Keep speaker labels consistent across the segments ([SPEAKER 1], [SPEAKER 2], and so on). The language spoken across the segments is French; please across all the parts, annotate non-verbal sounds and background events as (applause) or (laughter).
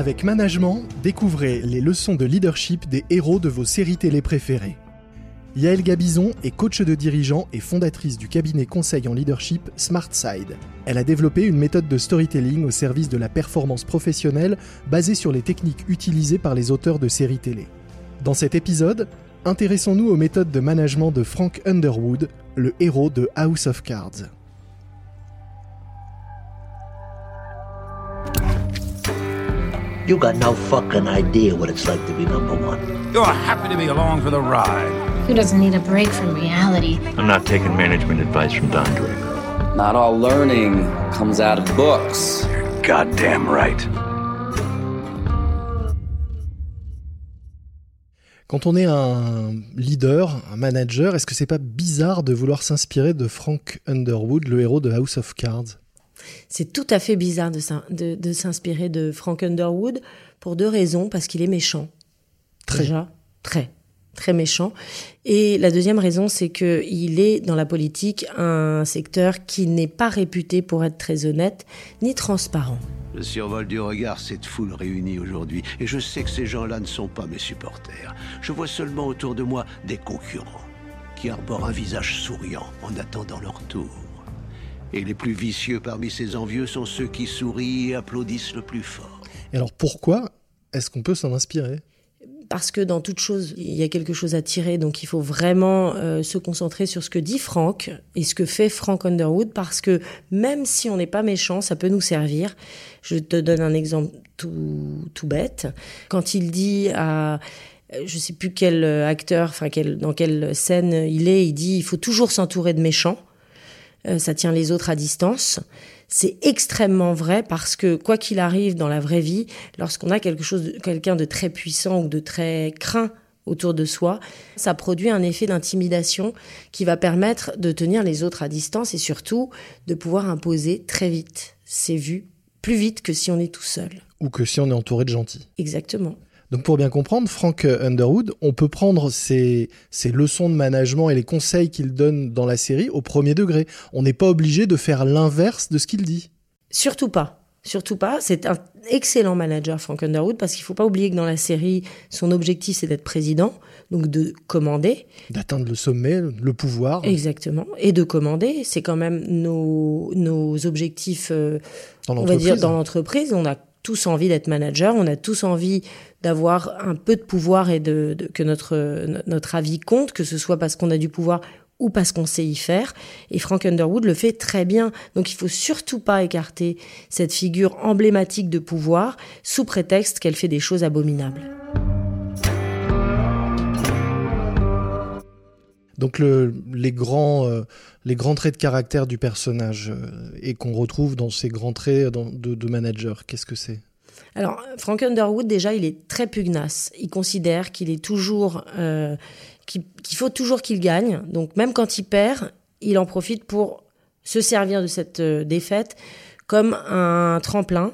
[SPEAKER 1] Avec Management, découvrez les leçons de leadership des héros de vos séries télé préférées. Yael Gabizon est coach de dirigeants et fondatrice du cabinet conseil en leadership SmartSide. Elle a développé une méthode de storytelling au service de la performance professionnelle basée sur les techniques utilisées par les auteurs de séries télé. Dans cet épisode, intéressons-nous aux méthodes de management de Frank Underwood, le héros de House of Cards.
[SPEAKER 2] You got no fucking idea what it's like to be number one.
[SPEAKER 3] You're happy to be along for the ride.
[SPEAKER 4] Who doesn't need a break from reality?
[SPEAKER 5] I'm not taking management advice from Don Draper.
[SPEAKER 6] Not all learning comes out of books.
[SPEAKER 5] Goddamn right.
[SPEAKER 1] Quand on est un leader, un manager, est-ce que c'est pas bizarre de vouloir s'inspirer de Frank Underwood, le héros de House of Cards?
[SPEAKER 7] C'est tout à fait bizarre de, s'in- de- de s'inspirer de Frank Underwood pour deux raisons. Parce qu'il est méchant.
[SPEAKER 1] Très.
[SPEAKER 7] Déjà, très, très méchant. Et la deuxième raison, c'est que il est dans la politique un secteur qui n'est pas réputé pour être très honnête ni transparent.
[SPEAKER 8] Je survole du regard cette foule réunie aujourd'hui, et je sais que ces gens-là ne sont pas mes supporters. Je vois seulement autour de moi des concurrents, qui arborent un visage souriant en attendant leur tour. Et les plus vicieux parmi ces envieux sont ceux qui sourient et applaudissent le plus fort.
[SPEAKER 1] Et alors pourquoi est-ce qu'on peut s'en inspirer?
[SPEAKER 7] Parce que dans toute chose, il y a quelque chose à tirer, donc il faut vraiment euh, se concentrer sur ce que dit Frank et ce que fait Frank Underwood, parce que même si on n'est pas méchant, ça peut nous servir. Je te donne un exemple tout, tout bête. Quand il dit à je sais plus quel acteur, enfin quel, dans quelle scène il est, il dit il faut toujours s'entourer de méchants. Euh, ça tient les autres à distance. C'est extrêmement vrai parce que quoi qu'il arrive dans la vraie vie, lorsqu'on a quelque chose, quelqu'un de très puissant ou de très craint autour de soi, ça produit un effet d'intimidation qui va permettre de tenir les autres à distance et surtout de pouvoir imposer très vite ses vues, plus vite que si on est tout seul.
[SPEAKER 1] Ou que si on est entouré de gentils
[SPEAKER 7] Exactement.
[SPEAKER 1] Donc pour bien comprendre, Frank Underwood, on peut prendre ses, ses leçons de management et les conseils qu'il donne dans la série au premier degré. On n'est pas obligé de faire l'inverse de ce qu'il dit.
[SPEAKER 7] Surtout pas. Surtout pas. C'est un excellent manager, Frank Underwood, parce qu'il faut pas oublier que dans la série, son objectif, c'est d'être président, donc de commander.
[SPEAKER 1] D'atteindre le sommet, le pouvoir.
[SPEAKER 7] Exactement. Et de commander. C'est quand même nos, nos objectifs, euh,
[SPEAKER 1] Dans
[SPEAKER 7] on va dire, dans l'entreprise. On a tous envie d'être manager, on a tous envie d'avoir un peu de pouvoir et de, que notre, notre avis compte, que ce soit parce qu'on a du pouvoir ou parce qu'on sait y faire. Et Frank Underwood le fait très bien. Donc il faut surtout pas écarter cette figure emblématique de pouvoir sous prétexte qu'elle fait des choses abominables.
[SPEAKER 1] Donc le- les, grands, euh, les grands traits de caractère du personnage euh, et qu'on retrouve dans ces grands traits dans- de, manager, qu'est-ce que c'est?
[SPEAKER 7] Alors, Frank Underwood, déjà, il est très pugnace. Il considère qu'il est toujours, euh, qu'il faut toujours qu'il gagne. Donc, même quand il perd, il en profite pour se servir de cette euh, défaite comme un tremplin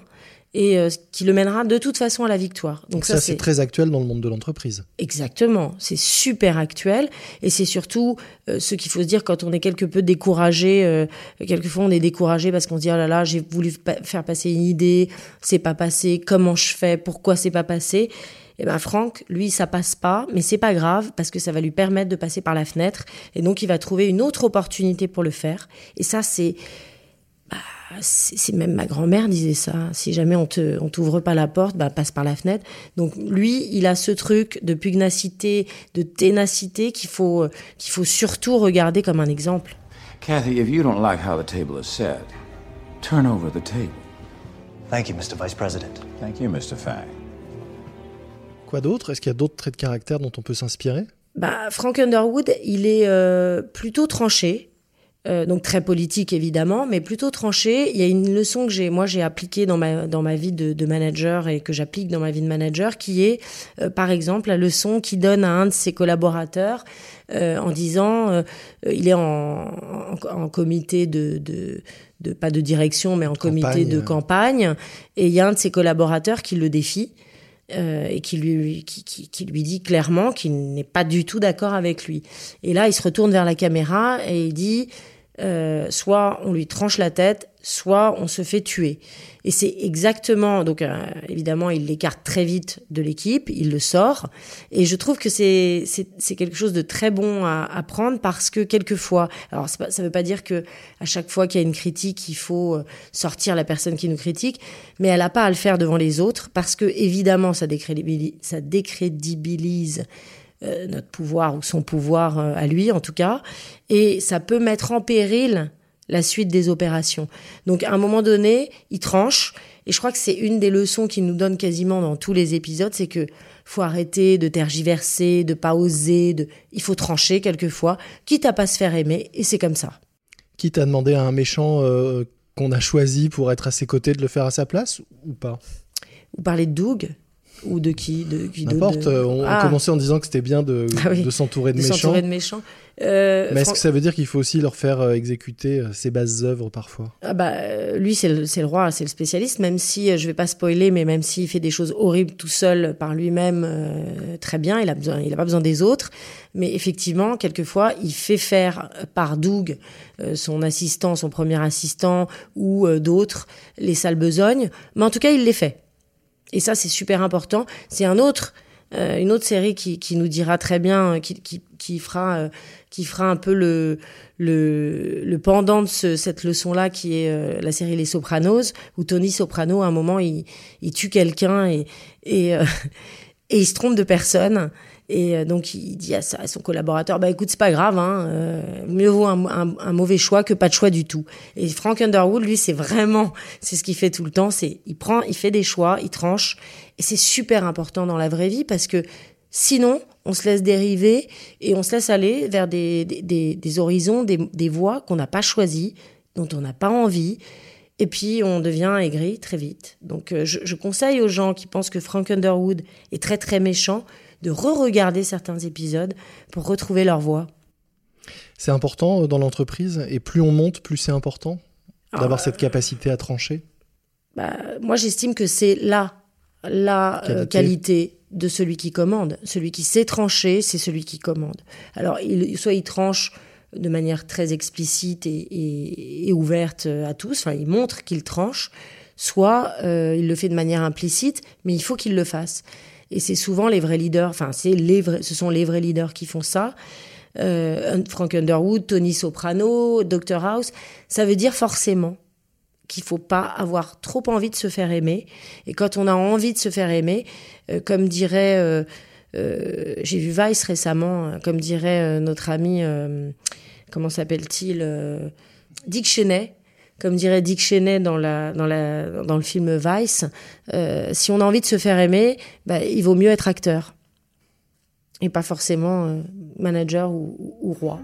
[SPEAKER 7] et euh, qui le mènera de toute façon à la victoire. Donc,
[SPEAKER 1] Donc ça, c'est très actuel dans le monde de l'entreprise.
[SPEAKER 7] Exactement, c'est super actuel et c'est surtout euh, ce qu'il faut se dire quand on est quelque peu découragé. Euh, quelquefois, on est découragé parce qu'on se dit oh là là, j'ai voulu pa- faire passer une idée, c'est pas passé. Comment je fais Pourquoi c'est pas passé? Et ben Franck, lui, ça passe pas, mais c'est pas grave parce que ça va lui permettre de passer par la fenêtre et donc il va trouver une autre opportunité pour le faire. Et ça, c'est bah, c'est même ma grand-mère disait ça. Si jamais on te, on t'ouvre pas la porte, bah passe par la fenêtre. Donc lui, il a ce truc de pugnacité, de ténacité qu'il faut, qu'il faut surtout regarder comme un exemple.
[SPEAKER 3] Kathy, if you don't like how the table is set, turn over the table.
[SPEAKER 9] Thank you, Mr. Vice President.
[SPEAKER 3] Thank you, Mr. Fang.
[SPEAKER 1] Quoi d'autre? Est-ce qu'il y a d'autres traits de caractère dont on peut s'inspirer?
[SPEAKER 7] Bah, Frank Underwood, il est euh, plutôt tranché. Euh, donc très politique évidemment, mais plutôt tranché. Il y a une leçon que j'ai, moi j'ai appliquée dans ma dans ma vie de, de manager et que j'applique dans ma vie de manager, qui est euh, par exemple la leçon qu'il donne à un de ses collaborateurs euh, en disant, il est en, en, en comité de, de de pas de direction mais en comité de campagne, et il y a un de ses collaborateurs qui le défie euh, et qui lui, qui, qui, qui lui dit clairement qu'il n'est pas du tout d'accord avec lui. Et là, il se retourne vers la caméra et il dit euh, soit on lui tranche la tête, soit on se fait tuer. Et c'est exactement, donc euh, évidemment, il l'écarte très vite de l'équipe, il le sort. Et je trouve que c'est quelque chose de très bon à, à prendre parce que quelquefois, alors ça veut pas dire que à chaque fois qu'il y a une critique, il faut euh, sortir la personne qui nous critique, mais elle a pas à le faire devant les autres parce que évidemment, ça décrédibilise euh, notre pouvoir ou son pouvoir euh, à lui en tout cas, et ça peut mettre en péril la suite des opérations. Donc à un moment donné, il tranche, et je crois que c'est une des leçons qu'il nous donne quasiment dans tous les épisodes, c'est que faut arrêter de tergiverser, de pas oser, de... il faut trancher quelquefois, quitte à pas se faire aimer, et c'est comme ça.
[SPEAKER 1] Quitte à demander à un méchant euh, qu'on a choisi pour être à ses côtés de le faire à sa place ou pas?
[SPEAKER 7] Vous parlez de Doug ou de qui de qui
[SPEAKER 1] N'importe.
[SPEAKER 7] de-
[SPEAKER 1] On,
[SPEAKER 7] Ah.
[SPEAKER 1] commençait en disant que c'était bien de, (laughs)
[SPEAKER 7] Ah oui.
[SPEAKER 1] de s'entourer de,
[SPEAKER 7] de
[SPEAKER 1] méchants.
[SPEAKER 7] s'entourer de méchants. Euh,
[SPEAKER 1] Mais est-ce
[SPEAKER 7] Fran-
[SPEAKER 1] que ça veut dire qu'il faut aussi leur faire euh, exécuter euh, ses bases œuvres parfois?
[SPEAKER 7] Ah bah, lui, c'est le, roi, c'est le spécialiste, même si, je vais pas spoiler, mais même s'il fait des choses horribles tout seul par lui-même, euh, très bien, il a besoin, il a pas besoin des autres. Mais effectivement, quelquefois, il fait faire par Doug, euh, son assistant, son premier assistant, ou d'autres, les sales besognes. Mais en tout cas, il les fait. Et ça, c'est super important. C'est un autre, euh, une autre série qui, qui nous dira très bien, euh, qui, qui, qui fera, euh, qui fera un peu le, le, le pendant de ce- cette leçon-là, qui est euh, la série Les Sopranos, où Tony Soprano, à un moment, il, il tue quelqu'un et, et, euh, et il se trompe de personne. Et euh, donc il dit à, son collaborateur, bah écoute, c'est pas grave, hein, euh, mieux vaut un mauvais choix que pas de choix du tout. Et Frank Underwood, lui, c'est vraiment, c'est ce qu'il fait tout le temps, c'est il prend, il fait des choix, il tranche, et c'est super important dans la vraie vie parce que sinon, on se laisse dériver et on se laisse aller vers des, des, des- des horizons, des, des voies qu'on n'a pas choisies, dont on n'a pas envie. Et puis on devient aigri très vite. Donc euh, je, je conseille aux gens qui pensent que Frank Underwood est très très méchant de re-regarder certains épisodes pour retrouver leur voix.
[SPEAKER 1] C'est important euh, dans l'entreprise et plus on monte, plus c'est important d'avoir
[SPEAKER 7] Ah,
[SPEAKER 1] cette capacité à trancher?
[SPEAKER 7] Bah, moi, j'estime que c'est là la euh,
[SPEAKER 1] Qualité.
[SPEAKER 7] qualité de celui qui commande. Celui qui sait trancher, c'est celui qui commande. Alors, il, soit il tranche de manière très explicite et, ouverte à tous, enfin, il montre qu'il tranche, soit euh, il le fait de manière implicite, mais il faut qu'il le fasse. Et c'est souvent les vrais leaders, enfin, c'est les vrais, ce sont les vrais leaders qui font ça. Euh, Frank Underwood, Tony Soprano, Dr House, ça veut dire forcément qu'il faut pas avoir trop envie de se faire aimer. Et quand on a envie de se faire aimer, euh, comme dirait, j'ai vu Vice récemment, euh, comme dirait euh, notre ami, euh, comment s'appelle-t-il, euh, Dick Cheney. Comme dirait Dick Cheney dans, le film Vice, euh, si on a envie de se faire aimer, bah, il vaut mieux être acteur. Et pas forcément euh, manager ou roi.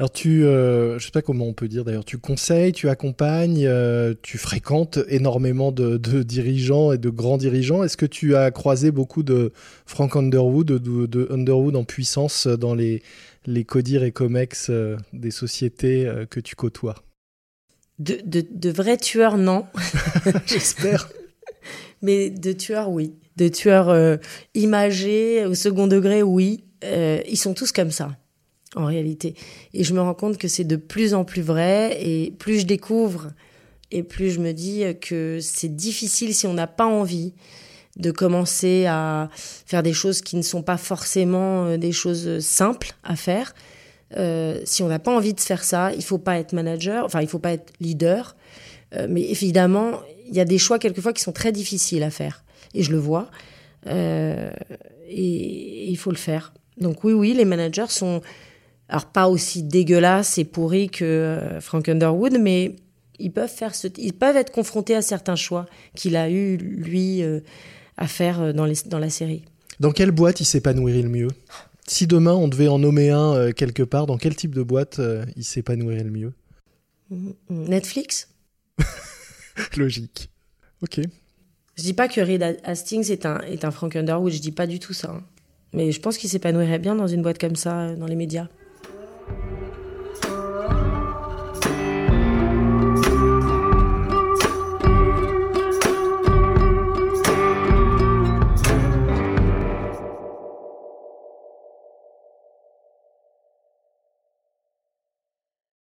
[SPEAKER 1] Alors tu, euh, je sais pas comment on peut dire d'ailleurs, tu conseilles, tu accompagnes, euh, tu fréquentes énormément de, de dirigeants et de grands dirigeants. Est-ce que tu as croisé beaucoup de Frank Underwood, de, de Underwood en puissance dans les, les CODIR et COMEX euh, des sociétés que tu côtoies?
[SPEAKER 7] De, de, de vrais tueurs, non. (laughs) (laughs)
[SPEAKER 1] J'espère.
[SPEAKER 7] Mais de tueurs, oui. De tueurs euh, imagés au second degré, oui. Euh, ils sont tous comme ça, en réalité. Et je me rends compte que c'est de plus en plus vrai. Et plus je découvre, et plus je me dis que c'est difficile si on n'a pas envie de commencer à faire des choses qui ne sont pas forcément euh, des choses simples à faire. Euh, si on n'a pas envie de faire ça, il faut pas être manager, enfin il faut pas être leader. Euh, mais évidemment, il y a des choix quelquefois qui sont très difficiles à faire. Et je le vois. Et il faut le faire. Donc oui, oui, les managers sont alors pas aussi dégueulasses et pourris que euh, Frank Underwood, mais ils peuvent faire ce, ils peuvent être confrontés à certains choix qu'il a eu lui euh, à faire euh, dans, les, dans la série.
[SPEAKER 1] Dans quelle boîte il s'épanouirait le mieux? Si demain on devait en nommer un euh, quelque part, dans quel type de boîte euh, il s'épanouirait le mieux?
[SPEAKER 7] Netflix? (laughs)
[SPEAKER 1] Logique. Ok.
[SPEAKER 7] Je dis pas que Reed Hastings est un, est un Frank Underwood, je dis pas du tout ça. hein. Mais je pense qu'il s'épanouirait bien dans une boîte comme ça, dans les médias.